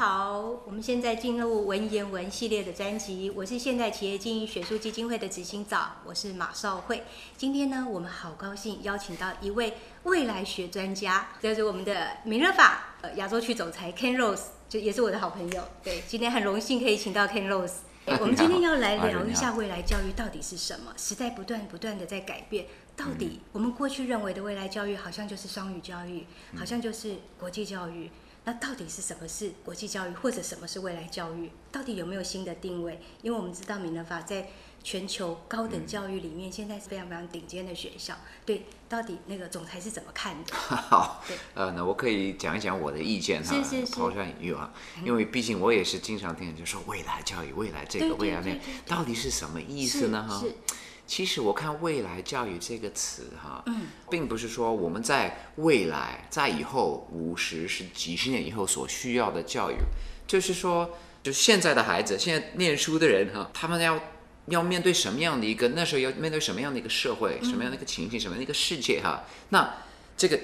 好，我们现在进入文言文系列的专辑。我是现代企业经营学术基金会的执行长，我是马少慧。今天呢，我们好高兴邀请到一位未来学专家，就是我们的明热法呃亚洲区总裁 Ken Rose，就也是我的好朋友。对，今天很荣幸可以请到 Ken Rose。我们今天要来聊一下未来教育到底是什么？时代不断不断的在改变，到底我们过去认为的未来教育，好像就是双语教育，好像就是国际教育。那到底是什么是国际教育，或者什么是未来教育？到底有没有新的定位？因为我们知道米德法在全球高等教育里面，现在是非常非常顶尖的学校。对，到底那个总裁是怎么看的？好，呃，那我可以讲一讲我的意见哈，抛砖引玉啊，因为毕竟我也是经常听人就说未来教育，未来这个，未来那到底是什么意思呢？哈，是其实我看“未来教育”这个词哈，嗯，并不是说我们在未来在以后五十是几十年以后所需要的教育，就是说，就现在的孩子，现在念书的人哈，他们要要面对什么样的一个那时候要面对什么样的一个社会，什么样的一个情形，什么样的一个世界哈，那这个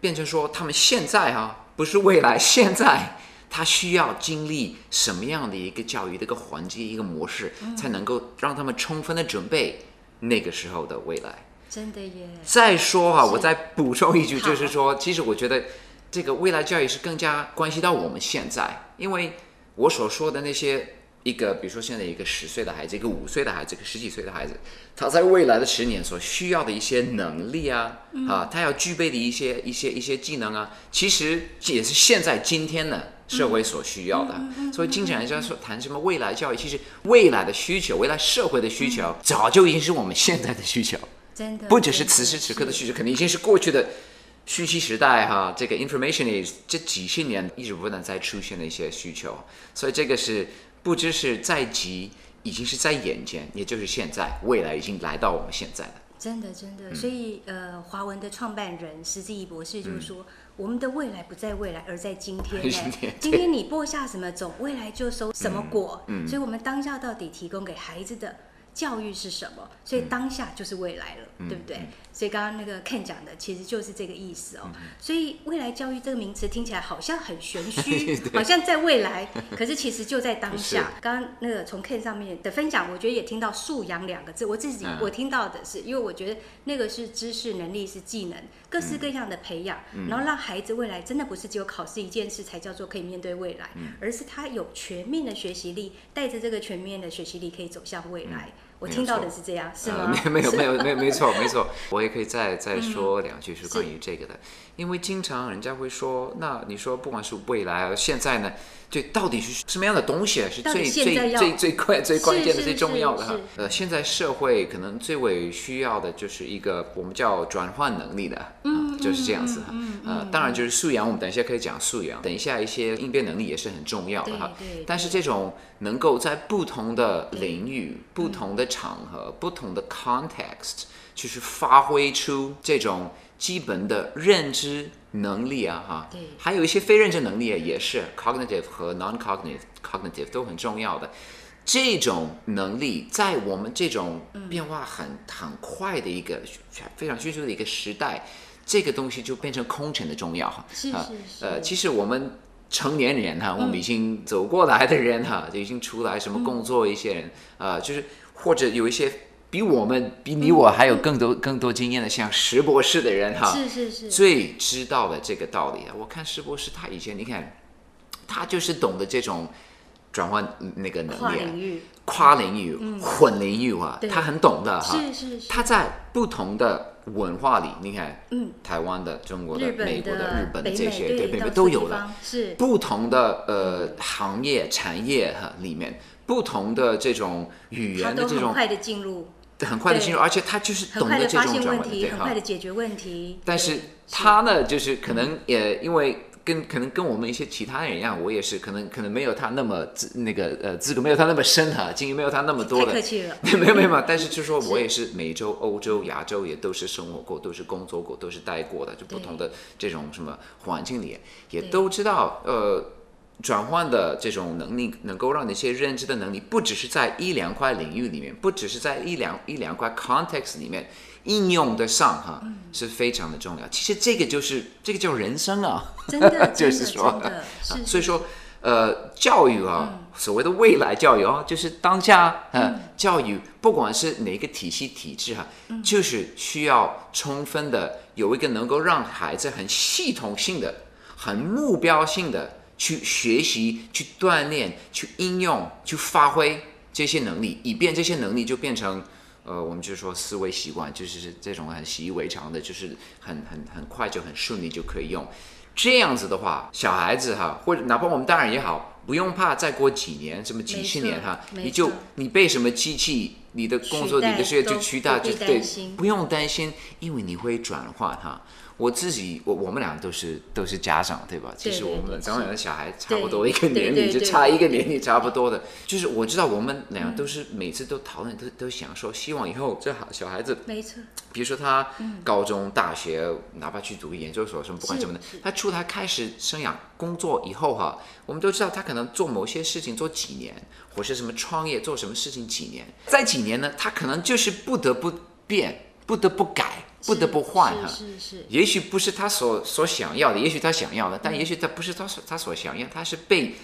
变成说他们现在哈，不是未来，现在。他需要经历什么样的一个教育的一个环境、一个模式，才能够让他们充分的准备那个时候的未来？真的耶，再说哈，是我再补充一句，就是说，其实我觉得这个未来教育是更加关系到我们现在，因为我所说的那些一个，比如说现在一个十岁的孩子，一个五岁的孩子，一个十几岁的孩子，他在未来的十年所需要的一些能力啊，嗯啊，他要具备的一些一些一些技能啊，其实也是现在今天的。社会所需要的，嗯所以经常人家说谈什么未来教育，其实未来的需求，未来社会的需求，早就已经是我们现在的需求。真的不只是此时此刻的需求，肯定已经是过去的讯息时代哈，这个 informationist 这几十年一直不断在出现的一些需求，所以这个是不知是在即，已经是在眼前，也就是现在，未来已经来到我们现在了。真的真嗯。的，所以呃，华文的创办人石之仪博士就是说，我们的未来不在未来，而在今天 欸。今天你播下什么种，未来就收什么果。嗯嗯所以我们当下到底提供给孩子的教育是什么？所以当下就是未来了，嗯对不对？所以刚刚那个 Ken 讲的其实就是这个意思嗯哦。所以未来教育这个名词听起来好像很玄虚，好像在未来，可是其实就在当下。刚刚那个从 Ken 上面的分享，我觉得也听到素养两个字，我自己嗯。我听到的是，因为我觉得那个是知识、能力、是技能，各嗯式各样的培养，然后让孩子未来真的不是只有考试一件事才叫做可以面对未来，嗯。而是他有全面的学习力，带着这个全面的学习力可以走向未来。我听到的是这样，是呃吗？没有没有没有 没有没错没错，我也可以再再说两句是。关于这个的，因为经常人家会说，那你说不管是未来啊，现在呢，对，到底是什么样的东西啊是最最最最关最关键的最重要的哈？呃，现在社会可能最为需要的就是一个我们叫转换能力的，嗯，就是这样子哈。呃，当然就是素养，我们等一下可以讲素养，等一下一些应变能力也是很重要的哈。对对但是这种能够在不同的领域、不同的场合、不同的 context，就是发挥出这种基本的认知能力啊，哈。对，还有一些非认知能力啊，也是 cognitive 和 non-cognitive cognitive 都很重要的。这种能力在我们这种变化很很快的一个非常迅速的一个时代，这个东西就变成空前的重要哈。是啊。是是。呃，其实我们成年人哈，我们已经走过来的人哈，就已经出来什么工作一些人，啊，就是或者有一些比我们比你我还有更多更多经验的，像石博士的人哈，是是是，最知道的这个道理啊。我看石博士他以前你看，他就是懂得这种转换那个能力啊跨领，域，跨领域、混领域啊，他很懂的哈。是是是，他在不同的文化里，你看，嗯，台湾的、中国的、美国的、日本的这些，美对，北美到处地都有了。是。不同的呃行业、产业哈里面，不同的这种语言的这种很快的进入，对很快的进入，而且他就是懂得这种转换的，对哈很快。的解决问题。但是他呢，就是可能也因为跟可能跟我们一些其他人一样，我也是可能可能没有他那么资那个呃资格没有他那么深哈，经验没有他那么多的太客，气了，没有没有没有，但是就说我也是美洲、欧洲、亚洲也都是生活过，都是工作过，都是待过的，就不同的这种什么环境里，也都知道呃。转换的这种能力，能够让你一些认知的能力，不只是在一两块领域里面，不只是在一两一两块 context 里面应用得上哈，是非常的重要。其实这个就是这个叫人生啊，真的，就是说所以说，呃，教育啊，所谓的未来教育啊，就是当下呃教育，不管是哪个体系体制哈，就是需要充分的有一个能够让孩子很系统性的、很目标性的去学习、去锻炼、去应用、去发挥这些能力，以便这些能力就变成。呃，我们就说思维习惯，就是这种很习以为常的，就是很很很快就很顺利就可以用。这样子的话，小孩子哈，或者哪怕我们大人也好，不用怕再过几年，什么几十年哈，你就你被什么机器，你的工作、你的事业就取代，就对，不用担心，因为你会转换哈。我自己，我我们俩都是都是家长，对吧？其实我们两个小孩差不多一个年龄，就差一个年龄差不多的。就是我知道我们俩都是每次都讨论，都都想说，希望以后这小孩子，没错。比如说他高中、大学，哪怕去读研究所什么，不管什么的，他出来开始生涯工作以后哈，我们都知道他可能做某些事情做几年，或是什么创业做什么事情几年，在几年呢，他可能就是不得不变，不得不改。不得不换哈，是是，也许不是他所所想要的，也许他想要的，但也许他不是他所他所想要，他是被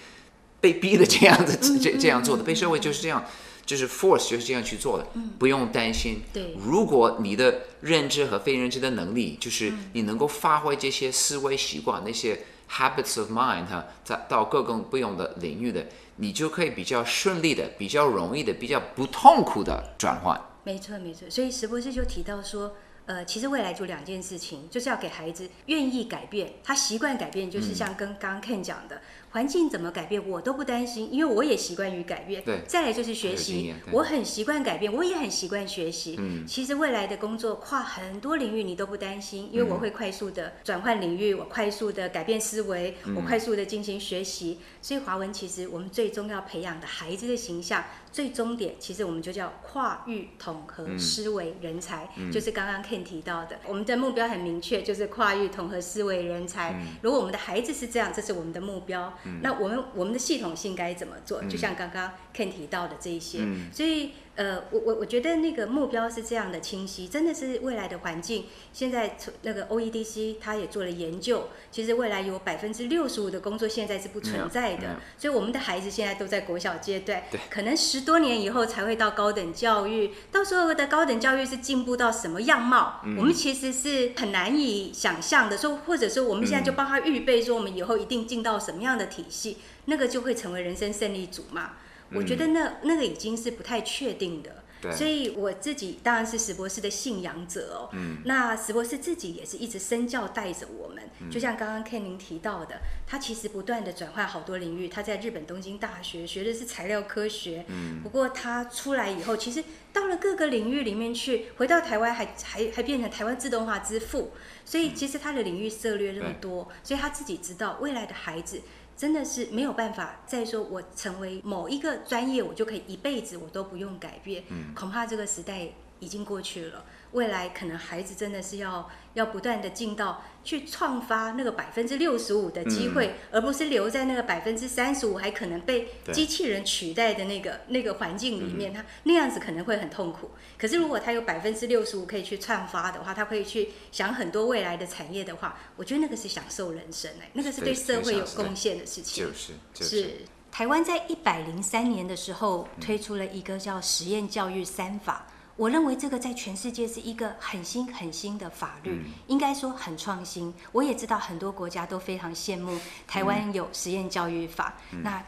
被逼的这样子这这样做的，被社会就是这样，就是 force 就是这样去做的，不用担心。对，如果你的认知和非认知的能力，就是你能够发挥这些思维习惯，那些 habits of mind 哈，在到各个不同的领域的，你就可以比较顺利的、比较容易的、比较不痛苦的转换。没错没错，所以石博士就提到说。呃，其实未来就两件事情，就是要给孩子愿意改变，他习惯改变，就是像跟刚刚 Ken 讲的，环境怎么改变我都不担心，因为我也习惯于改变。对，再来就是学习，我很习惯改变，我也很习惯学习。嗯，其实未来的工作跨很多领域你都不担心，因为我会快速的转换领域，我快速的改变思维，我快速的进行学习。所以华文其实我们最终要培养的孩子的形象。最终点其实我们就叫跨域统合思维人才，就是刚刚 Ken 提到的，我们的目标很明确，就是跨域统合思维人才。如果我们的孩子是这样，这是我们的目标，那我们我们的系统性该怎么做？就像刚刚 Ken 提到的这一些，所以。呃，我我我觉得那个目标是这样的清晰，真的是未来的环境。现在那个 OEDC 他也做了研究，其实未来有百分之六十五的工作现在是不存在的。所以我们的孩子现在都在国小阶段，可能十多年以后才会到高等教育。到时候的高等教育是进步到什么样貌，我们其实是很难以想象的。说或者说我们现在就帮他预备，说我们以后一定进到什么样的体系，那个就会成为人生胜利组嘛。我觉得那那个已经是不太确定的，所以我自己当然是史博士的信仰者哦。那史博士自己也是一直身教带着我们，就像刚刚 Ken 您提到的，他其实不断的转换好多领域。他在日本东京大学学的是材料科学，不过他出来以后，其实到了各个领域里面去，回到台湾还还还变成台湾自动化之父。所以其实他的领域涉略那么多，所以他自己知道未来的孩子。真的是没有办法再说，我成为某一个专业，我就可以一辈子我都不用改变。恐怕这个时代已经过去了。未来可能孩子真的是要要不断的进到去创发那个百分之六十五的机会，而不是留在那个百分之三十五还可能被机器人取代的那个那个环境里面，他那样子可能会很痛苦。可是如果他有百分之六十五可以去创发的话，他可以去想很多未来的产业的话，我觉得那个是享受人生哎，那个是对社会有贡献的事情。就是是台湾在一百零三年的时候推出了一个叫实验教育三法。我认为这个在全世界是一个很新很新的法律，应该说很创新。我也知道很多国家都非常羡慕台湾有实验教育法。那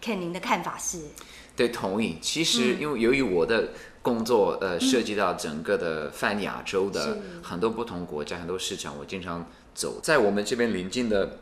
看您的看法是？对，同意。其实因为由于我的工作呃涉及到整个的泛亚洲的很多不同国家很多市场，我经常走在我们这边临近的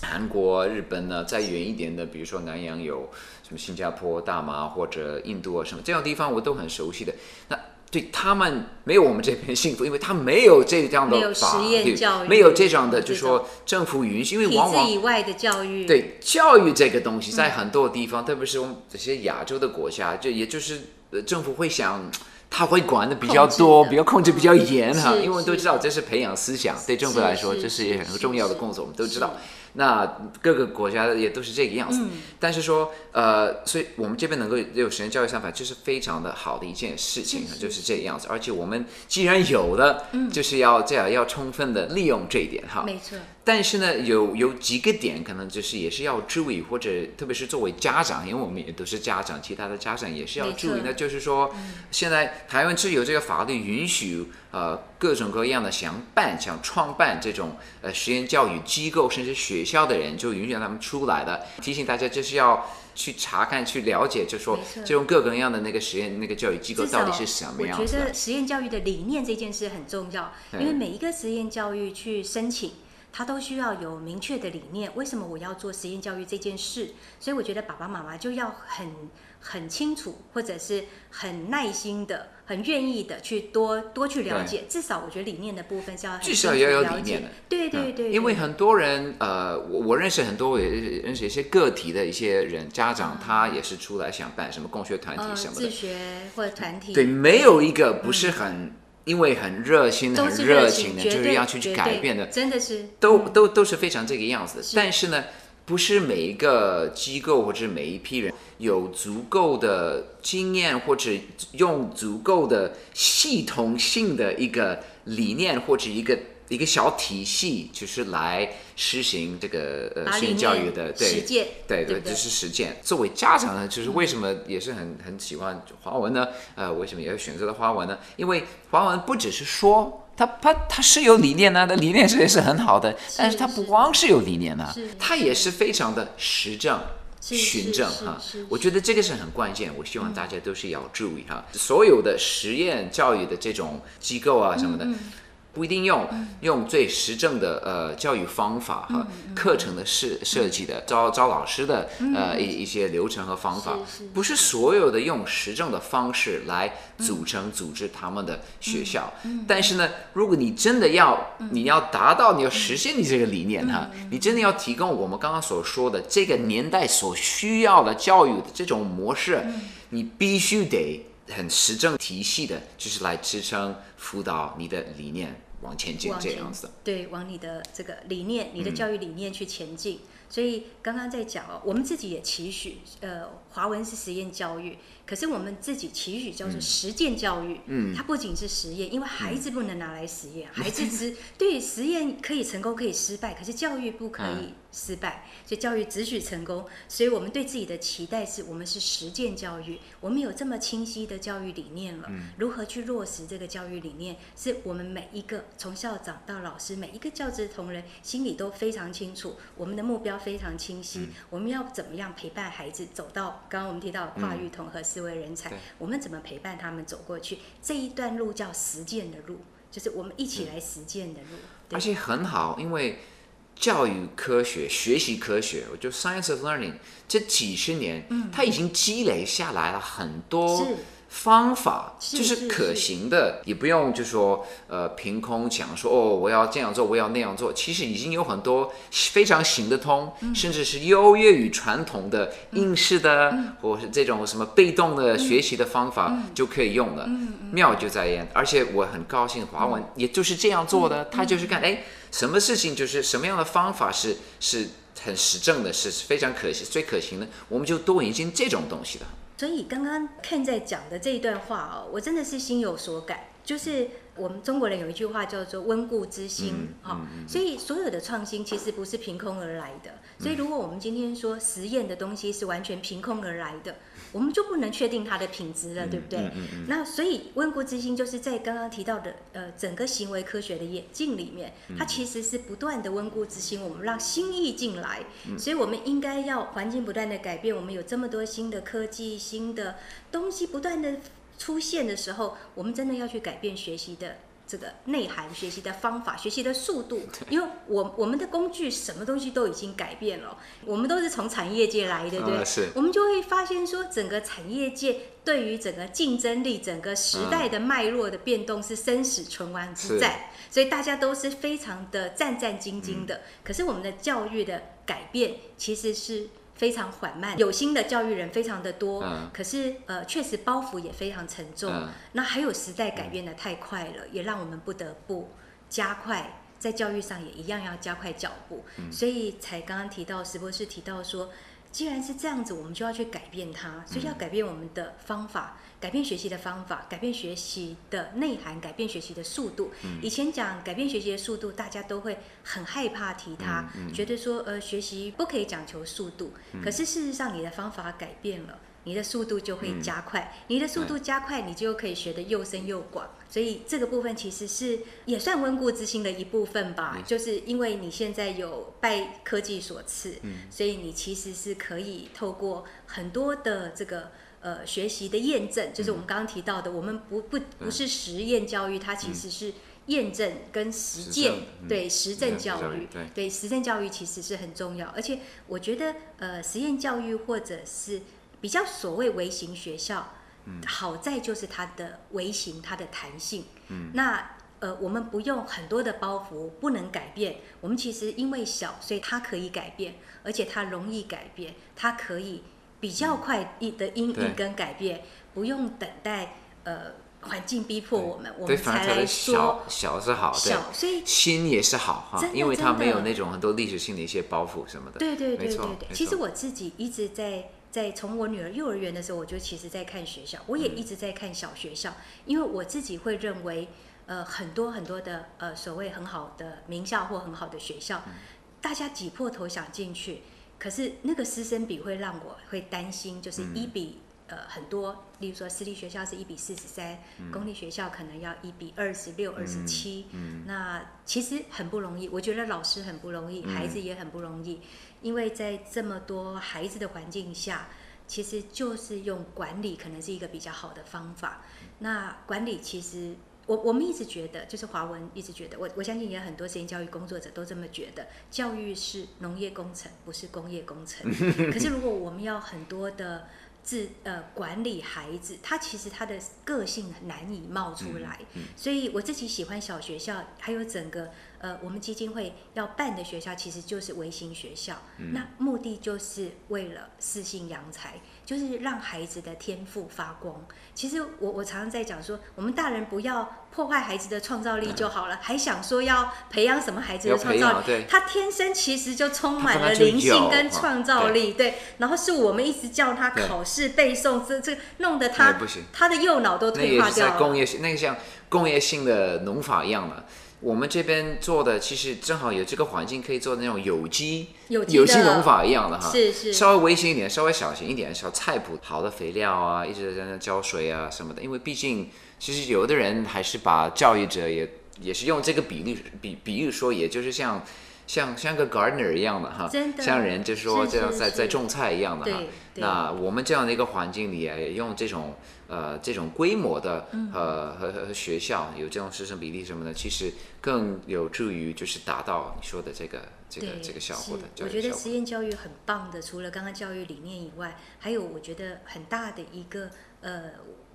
韩国、日本呢，再远一点的，比如说南洋有什么新加坡、大马或者印度啊什么这样地方，我都很熟悉的。那对他们没有我们这边幸福，因为他没有这样的法律，没有这样的，就说政府允许，因为往往以外的教育，对教育这个东西，在很多地方，特别是我们这些亚洲的国家，就也就是政府会想，他会管的比较多，比较控制比较严哈，因为我们都知道这是培养思想，对政府来说这是很重要的工作，我们都知道。那各个国家也都是这个样子。嗯但是说，呃，所以我们这边能够有实验教育想法，就是非常的好的一件事情，是是就是这个样子。而且我们既然有的，就是要这样要充分的利用这一点哈。没错，但是呢，有有几个点可能就是也是要注意，或者特别是作为家长，因为我们也都是家长，其他的家长也是要注意。那就是说，现在台湾是有这个法律允许呃各种各样的想办、想创办这种呃实验教育机构，甚至学校的人，就允许让他们出来的。提醒大家，就是要。去查看、去了解，就说这种各种各样的那个实验、那个教育机构到底是什么样我觉得。实验教育的理念这件事很重要，因为每一个实验教育去申请。它都需要有明确的理念，为什么我要做实验教育这件事？所以我觉得爸爸妈妈就要很很清楚，或者是很耐心的、很愿意的去多多去了解。至少我觉得理念的部分是要很至少要有理念的。对对对，对因为很多人，呃，我我认识很多，我也认识一些个体的一些人，家长他也是出来想办什么共学团体呃什么的。自，学或者团体，对，没有一个不是很、因为很热心、都很热情，的，就是要去去改变的，真的是。都都都是非常这个样子。的。但是呢，不是每一个机构或者每一批人有足够的经验，或者用足够的系统性的一个理念或者一个一个小体系，就是来实行这个呃把理实验教育的对实践，对对，对对这是实践。作为家长呢，就是为什么也是很很喜欢华文呢？呃，为什么也要选择了华文呢？因为华文不只是说，它它它是有理念呢，它理念是也是很好的，但是他不光是有理念呢是，它也是非常的实证。循证哈我觉得这个是很关键，我希望大家都是要注意哈。所有的实验教育的这种机构啊什么的，不一定用用最实证的呃教育方法和课程的设设计的招招老师的呃一一些流程和方法不是所有的用实证的方式来组成组织他们的学校。但是呢，如果你真的要你要达到你要实现你这个理念哈，你真的要提供我们刚刚所说的这个年代所需要的教育的这种模式，你必须得。很实证体系的，就是来支撑辅导你的理念往前进这样子。对，往你的这个理念、你的嗯教育理念去前进。所以刚刚在讲哦，我们自己也期许，呃，华文是实验教育，可是我们自己期许叫做实践教育。嗯。它不仅是实验，因为孩子不能拿来实验，孩子只 对实验可以成功可以失败，可是教育不可嗯以失败，所以教育只许成功。所以我们对自己的期待是我们是实践教育，我们有这么清晰的教育理念了，嗯。如何去落实这个教育理念，是我们每一个从校长到老师，每一个教职同仁心里都非常清楚，我们的目标非常清晰，嗯。我们要怎么样陪伴孩子走到刚刚我们提到的跨域统合思维人才，我们怎么陪伴他们走过去？这一段路叫实践的路，就是我们一起来实践的路。对。而且很好，因为教育科学、学习科学，我觉得 science of learning 这几十年，它已经积累下来了很多是方法，就是是可行的，也不用就说呃凭空讲说哦我要这样做，我要那样做，其实已经有很多非常行得通，甚至是优越于传统的应试的，或是这种什么被动的学习的方法就可以用了。妙就在焉，而且我很高兴华文也就是这样做的，他就是看哎什么事情就是什么样的方法是是很实证的，是非常可行最可行的，我们就多引进这种东西的。所以刚刚 Ken 在讲的这一段话哦，我真的是心有所感。就是我们中国人有一句话叫做“温故知新”哈、所以所有的创新其实不是凭空而来的。所以如果我们今天说实验的东西是完全凭空而来的，我们就不能确定它的品质了，对不对？那所以温故知新就是在刚刚提到的呃整个行为科学的眼镜里面，它其实是不断的温故知新，我们让新意进来，所以我们应该要环境不断的改变，我们有这么多新的科技、新的东西不断的出现的时候，我们真的要去改变学习的。这个内涵、学习的方法、学习的速度，因为我我们的工具什么东西都已经改变了，我们都是从产业界来的，对不对？呃是我们就会发现说，整个产业界对于整个竞争力、整个时代的脉络的变动是生死存亡之战，所以大家都是非常的战战兢兢的。可是我们的教育的改变其实是非常缓慢，有心的教育人非常的多，嗯可是呃，确实包袱也非常沉重。嗯那还有时代改变的太快了，也让我们不得不加快在教育上也一样要加快脚步。所以才刚刚提到石博士提到说，既然是这样子，我们就要去改变它，所以要改变我们的方法。改变学习的方法，改变学习的内涵，改变学习的速度。以前讲改变学习的速度，大家都会很害怕提它，觉得说呃学习不可以讲求速度。可是事实上，你的方法改变了，你的速度就会加快。你的速度加快，你就可以学得又深又广。所以这个部分其实是也算温故知新的一部分吧。就是因为你现在有拜科技所赐，所以你其实是可以透过很多的这个。呃，学习的验证就是我们刚刚提到的，我们不不不是实验教育，它其实是验证跟实践，对实证教育，对实证教育其实是很重要。而且我觉得，呃，实验教育或者是比较所谓微型学校，好在就是它的微型，它的弹性。嗯，那呃，我们不用很多的包袱，不能改变。我们其实因为小，所以它可以改变，而且它容易改变，它可以。比较快一的因应跟改变，不用等待呃环境逼迫我们，我们才来说小是好，小所以心也是好哈，因为它没有那种很多历史性的一些包袱什么的。对对对对对，其实我自己一直在在从我女儿幼儿园的时候，我就其实在看学校，我也一直在看小学校，因为我自己会认为呃很多很多的呃所谓很好的名校或很好的学校，大家挤破头想进去。可是那个师生比会让我会担心，就是一比呃很多，例如说私立学校是一比四十三，公立学校可能要一比二十六、二十七，那其实很不容易。我觉得老师很不容易，孩子也很不容易，因为在这么多孩子的环境下，其实就是用管理可能是一个比较好的方法。那管理其实。我我们一直觉得，就是华文一直觉得，我我相信也有很多实验教育工作者都这么觉得，教育是农业工程，不是工业工程。可是如果我们要很多的自呃管理孩子，他其实他的个性难以冒出来。所以我自己喜欢小学校，还有整个呃我们基金会要办的学校，其实就是微型学校。那目的就是为了四性扬才。就是让孩子的天赋发光。其实我我常常在讲说，我们大人不要破坏孩子的创造力就好了，还想说要培养什么孩子的创造力？他天生其实就充满了灵性跟创造力，对。然后是我们一直叫他考试背诵，这这弄得他他的右脑都退化掉了。工业那个像工业性的农法一样的。我们这边做的其实正好有这个环境，可以做那种有机有机农法一样的哈，是是，稍微微型一点，稍微小型一点，小菜谱，好的肥料啊，一直在那浇水啊什么的。因为毕竟，其实有的人还是把教育者也也是用这个比例比比喻说，也就是像像像个 gardener 一样的哈，像人就是说这样在在种菜一样的哈。那我们这样的一个环境里也用这种。呃，这种规模的呃和和学校有这种师生比例什么的，其实更有助于就是达到你说的这个这个这个效果的。我觉得实验教育很棒的，除了刚刚教育理念以外，还有我觉得很大的一个呃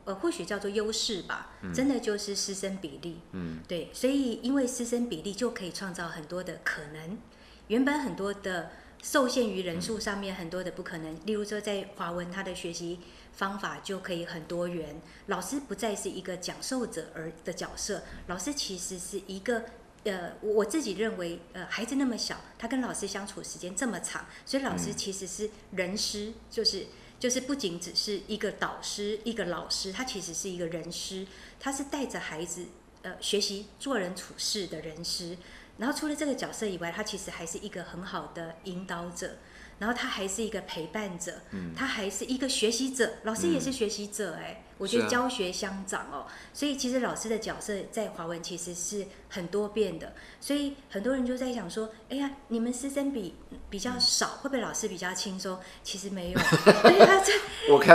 呃，或许叫做优势吧，真的就是师生比例。嗯，对，所以因为师生比例就可以创造很多的可能，原本很多的受限于人数上面很多的不可能，例如说在华文他的学习。方法就可以很多元，老师不再是一个讲授者而的角色，老师其实是一个，呃，我自己认为，呃，孩子那么小，他跟老师相处时间这么长，所以老师其实是人师，就是就是不仅只是一个导师，一个老师，他其实是一个人师，他是带着孩子，呃，学习做人处事的人师，然后除了这个角色以外，他其实还是一个很好的引导者。然后他还是一个陪伴者，他还是一个学习者，老师也是学习者哎，我觉得教学相长哦，所以其实老师的角色在华文其实是很多变的，所以很多人就在想说，哎呀，你们师生比比较少，会不会老师比较轻松？其实没有，对啊，这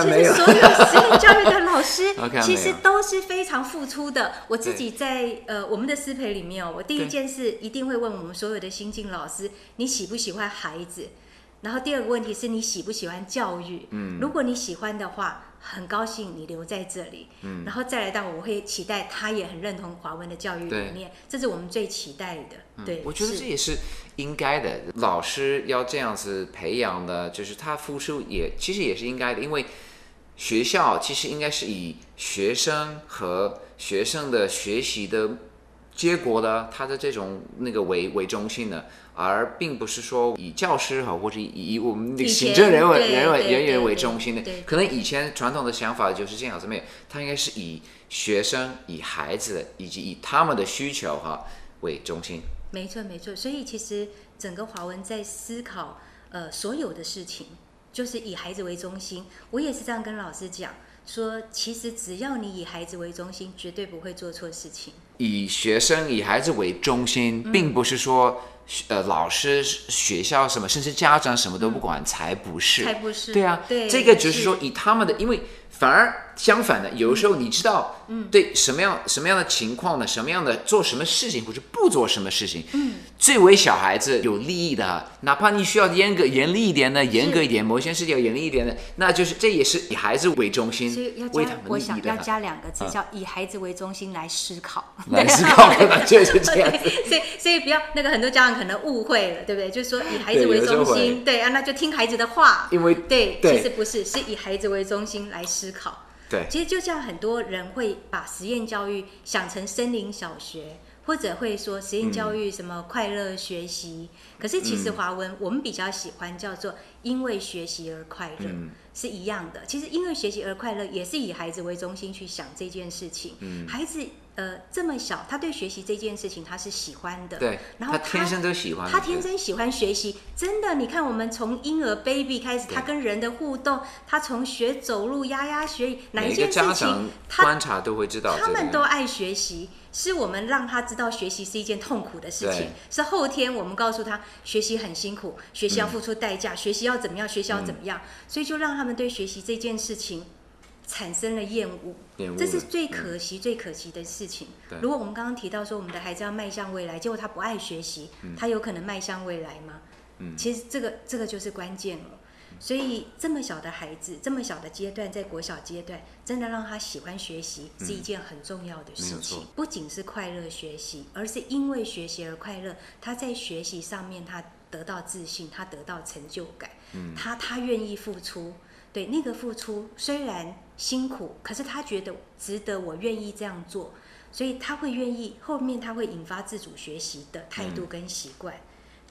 其实所有实验教育的老师 其实都是非常付出的。我自己在呃我们的师培里面哦，我第一件事一定会问我们所有的新进老师，你喜不喜欢孩子？然后第二个问题是你喜不喜欢教育？嗯，如果你喜欢的话，很高兴你留在这里。嗯，然后再来到我会期待他也很认同华文的教育理念，这是我们最期待的。对，我觉得这也是应该的。老师要这样子培养的，就是他付出也其实也是应该的，因为学校其实应该是以学生和学生的学习的结果的他的这种那个为为中心的，而并不是说以教师哈或者以以我们那个以前行政人为人为人员为中心的对，可能以前传统的想法就是这样子，没有，他应该是以学生、以孩子以及以他们的需求哈为中心。没错，没错。所以其实整个华文在思考呃所有的事情，就是以孩子为中心。我也是这样跟老师讲说，其实只要你以孩子为中心，绝对不会做错事情。以学生、以孩子为中心，嗯并不是说呃老师、学校什么，甚至家长什么都不管，才不是。才不是。对啊，对，这个就是说以他们的，因为反而相反的，有时候你知道，嗯，对什么样什么样的情况呢？什么样的做什么事情，或者不做什么事情，嗯，最为小孩子有利益的，哪怕你需要严格严厉一点的，严格一点，某些事情要严厉一点的，那就是这也是以孩子为中心所以要，加为他，们我想要。加两个字，叫以孩子为中心来思考。来思考，可能就是这样子。所以，所以不要那个很多家长可能误会了，对不对？就是说以孩子为中心，对啊，那就听孩子的话。因为对，对其实不是，是以孩子为中心来思考。对其实就像很多人会把实验教育想成森林小学，或者会说实验教育什么快乐学习。可是其实华文我们比较喜欢叫做因为学习而快乐，嗯是一样的。其实因为学习而快乐也是以孩子为中心去想这件事情。嗯孩子呃这么小，他对学习这件事情他是喜欢的，对，然后他天生都喜欢，他天生喜欢学习，真的，你看我们从婴儿 baby 开始，他跟人的互动，他从学走路、牙牙学语，哪一件事情他观察都会知道这他个。们都爱学习，是我们让他知道学习是一件痛苦的事情，是后天我们告诉他学习很辛苦，学习要付出代嗯价，学习要怎么样，学习要怎么样，所以就让他们对学习这件事情产生了厌恶。厌恶这是最嗯可惜、最可惜的事情。如果我们刚刚提到说我们的孩子要迈向未来，结果他不爱学习，他有可能迈向未来吗？嗯其实这个这个就是关键了。所以这么小的孩子，这么小的阶段，在国小阶段，真的让他喜欢学习是一件很重要的事情错。不仅是快乐学习，而是因为学习而快乐。他在学习上面，他得到自信，他得到成就感，嗯他他愿意付出。对那个付出虽然辛苦，可是他觉得值得，我愿意这样做，所以他会愿意。后面他会引发自主学习的态度跟习惯。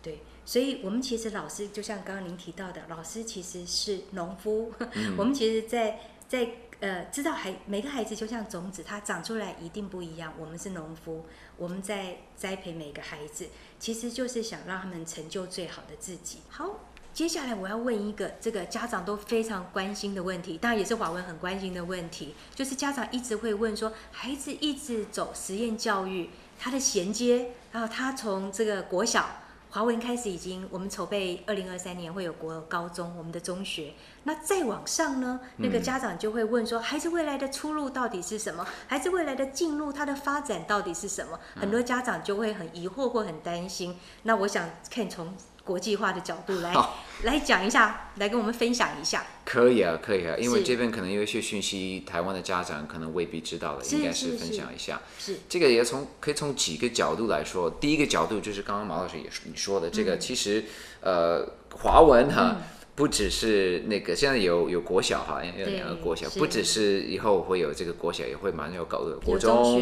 对，所以我们其实老师就像刚刚您提到的，老师其实是农夫。我们其实在，在呃知道孩每个孩子就像种子，它长出来一定不一样。我们是农夫，我们在栽培每个孩子，其实就是想让他们成就最好的自己。好。接下来我要问一个这个家长都非常关心的问题，当然也是华文很关心的问题，就是家长一直会问说，孩子一直走实验教育，他的衔接，然后他从这个国小华文开始已经，我们筹备二零二三年会有国高中，我们的中学。那再往上呢，那个家长就会问说，孩子未来的出路到底是什么？孩子未来的进入他的发展到底是什么？很多家长就会很疑惑或很担心。那我想看从国际化的角度来 来讲一下，来跟我们分享一下。可以啊，可以啊，因为这边可能有一些讯息，台湾的家长可能未必知道的，应该是分享一下。是这个也从可以从几个角度来说。第一个角度就是刚刚毛老师也说你说的，这嗯个其实呃华文哈。不只是那个，现在有有国小哈，有对两个国小，不只是以后会有这个国小，也会马上有高国有中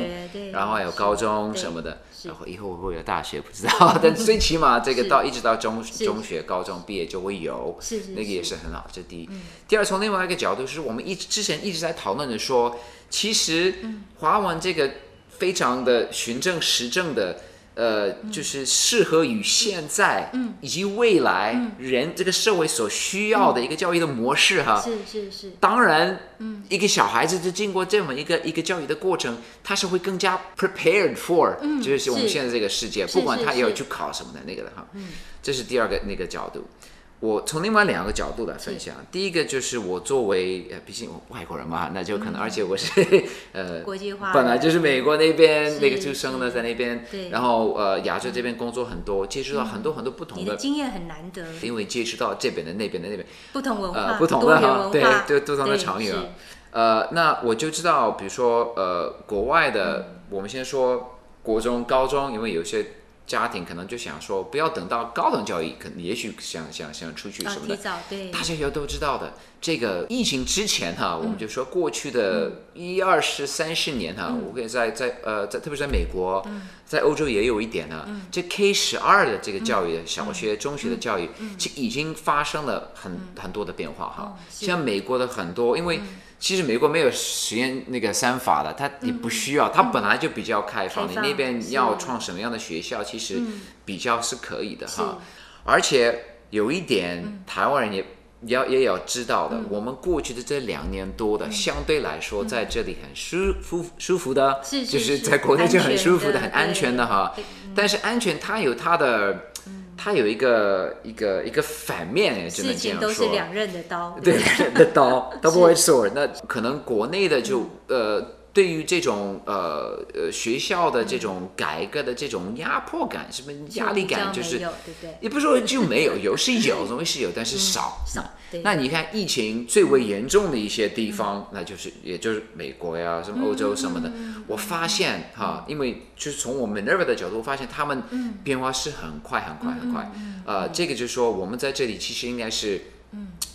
然后还有高中什么的，然后以后会不会有大学不知道，但 最起码这个到一直到中中学、高中毕业就会有，是是那个也是是很好，这第一。第二，从另外一个角度是我们一直之前一直在讨论的说，其实华文这个非常的循证实证的。呃，就是适合于现在以及未来人这个社会所需要的一个教育的模式哈。是是是，当然，嗯。一个小孩子就经过这么一个一个教育的过程，他是会更加 prepared for，、就是我们现在这个世界，不管他是是。也有去考什么的那个的哈。嗯。这是第二个那个角度。我从另外两个角度来分享。第一个就是我作为呃，毕竟我外国人嘛，那就可能，而且我是 呃，国际化本来就是美国那边那个出生的，在那边对，然后呃，亚洲这边工作很多，接触到很多很多不同的，你的经验很难得，因为接触到这边的那边的那边。不同文化，呃不同的哈对文化，对不同的对场域呃，那我就知道，比如说呃，国外的，我们先说国中、高中，因为有些家庭可能就想说，不要等到高等教育，可能也许想想想出去啊什么的。提早对。大家也都知道的，这个疫情之前哈，我们就说过去的一二十三十年哈，我可以在在呃在特别是在美国，在欧洲也有一点呢。这 K 十二的这个教育，小学、中学的教育，其实已经发生了很很多的变化哈。像美国的很多，因为其实美国没有实验那个三法的，它也不需要，它本来就比较开放，你那边要创什么样的学校，其实比较是可以的是。哈。而且有一点，台湾人也要也要知道嗯。的，我们过去的这两年多的，相对来说在这里很舒服舒服的，就是是在国内就很舒服的很安全的哈。对。但是安全它有它的，它有一个一个一个反面，只能这事情都是。两刃的刀，对两刃的刀，double edged sword。那可能国内的就呃，对于这种呃呃学校的这种改革的这种压迫感，什么压力感，就是？也不是说就没有，有是有，总会是 有，但是少。少那你看疫情最为严重的一些地方，那就是也就是美国呀，什么欧洲什么的。我发现哈，因为就是从我们 Minerva 的角度，我发现他们变化是很快很快很快。呃，这个就是说我们在这里其实应该是。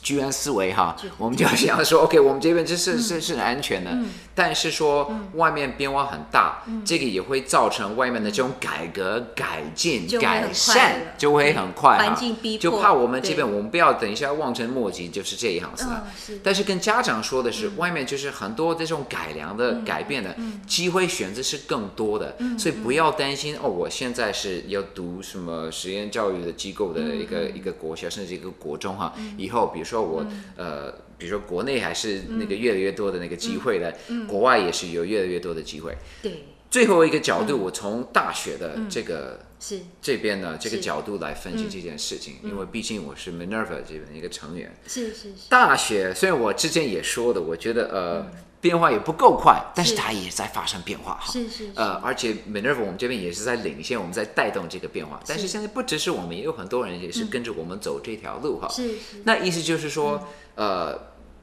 居安思危哈，我们就要想说，OK，我们这边这是是是很安全的，但是说外面变化很大，这个也会造成外面的这种改革、改进改善就会很快环境逼迫。就怕我们这边我们不要等一下望尘莫及，就是这样子的。嗯是但是跟家长说的是，外面就是很多这种改良的、改变的机会选择是更多的，所以不要担心哦，我现在是要读什么实验教育的机构的一个、一个国小，甚至一个国中哈，以后比如说我、呃。比如说，国内还是那个越来越多的那个机会的，国外也是有越来越多的机会。对。最后一个角度，我从大学的这个是。这边呢这个角度来分析这件事情，因为毕竟我是 Minerva 这边的一个成员。是是是，大学虽然我之前也说的，我觉得呃、变化也不够快，但是是它也在发生变化哈。是是是呃，而且 Minerva 我们这边也是在领先，我们在带动这个变化。但是现在不只是我们，也有很多人也是跟着我们走这条路哈。是是那意思就是说，呃，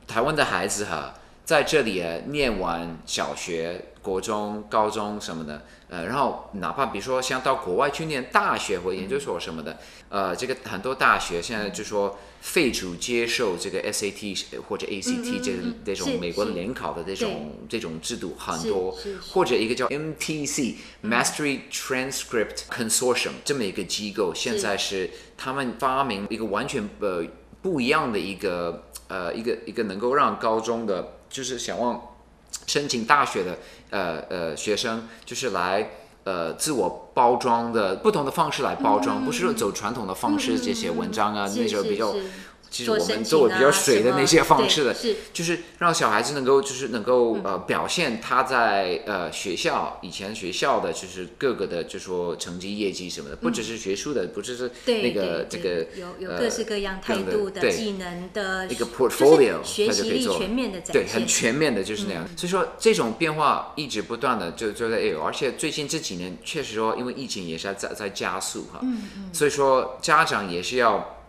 台湾的孩子哈，在这里呃念完小学、国中、高中什么的，呃，然后哪怕比如说像到国外去念大学或研究所什么的，呃，这个很多大学现在就说废除接受这个 SAT 或者 ACT 这嗯这种美国的联考的这种这种制度很多或者一个叫 MTC Mastery Transcript Consortium 这么一个机构，现在是他们发明一个完全呃不一样的一个呃一个一个能够让高中的就是想往申请大学的呃呃学生，就是来呃自我包装的不同的方式来包装，不是说走传统的方式这些文章啊，是那时候比较其实我们作为比较啊水的那些方式的，对是。就是让小孩子能够就是能够嗯。呃表现他在呃学校以前学校的就是各个的就说成绩业绩什么的，不只是学术的，不只是那个这个有有呃各式各样态度的、对技能的一个 portfolio，学习力它就可以做全面的展对，很全面的，就是那样。所以说这种变化一直不断的就就在有，而且最近这几年确实说，因为疫情也是在在在加速哈，嗯。所以说家长也是要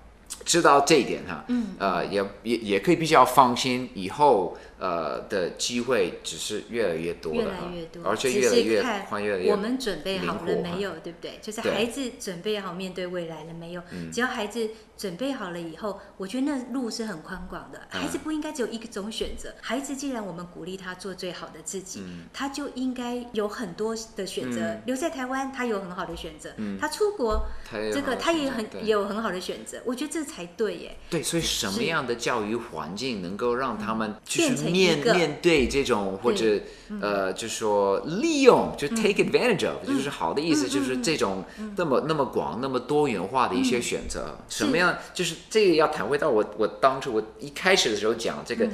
知道这一点哈，嗯。呃，也也也可以比较放心，以后呃的机会只是越来越多越来越多，而且只越来越是看宽，越来越我们准备好了没有，对不对？就是孩子准备好面对未来了没有？只要孩子准备好了以后，我觉得那路是很宽广的。嗯孩子不应该只有一种选择。孩子既然我们鼓励他做最好的自己，嗯他就应该有很多的选择。留在台湾，他有很好的选择；嗯他出国，这个他也很有很好的选择。我觉得这才对耶。对，所以什么样的教育环境能够让他们变成面面对这种或者呃，就说利用，就 take advantage of，就是好的意思，就是这种那么那么广、那么多元化的一些选择，什么样？就是这个要谈回到我我当初我一开始的时候讲这个。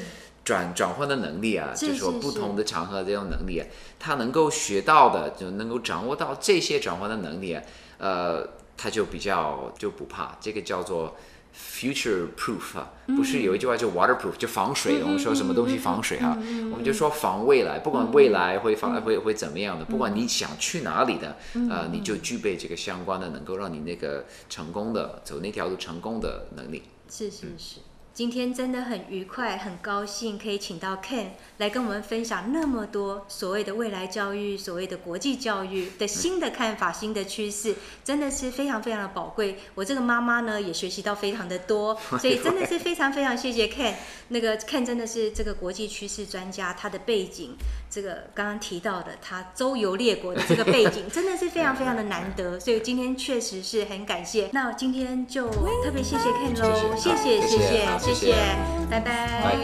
转转换的能力啊，是就是说是是。不同的场合这种能力啊，他能够学到的，就能够掌握到这些转换的能力啊，呃，他就比较就不怕，这个叫做 future proof 啊，不是有一句话叫 waterproof，就防水。我们说什么东西防水啊？我们就说防未来，不管未来会防会会怎么样的，不管你想去哪里的，呃，你就具备这个相关的，能够让你那个成功的走那条路成功的能力。是是是，今天真的很愉快，很高兴可以请到 Ken 来跟我们分享那么多所谓的未来教育、所谓的国际教育的新的看法、新的趋势，真的是非常非常的宝贵。我这个妈妈呢也学习到非常的多，所以真的是非常非常谢谢 Ken。那个 Ken 真的是这个国际趋势专家，他的背景，这个刚刚提到的他周游列国的这个背景，真的是非常非常的难得。所以今天确实是很感谢。那今天就特别谢谢 Ken 喽，谢谢谢谢。谢谢拜拜。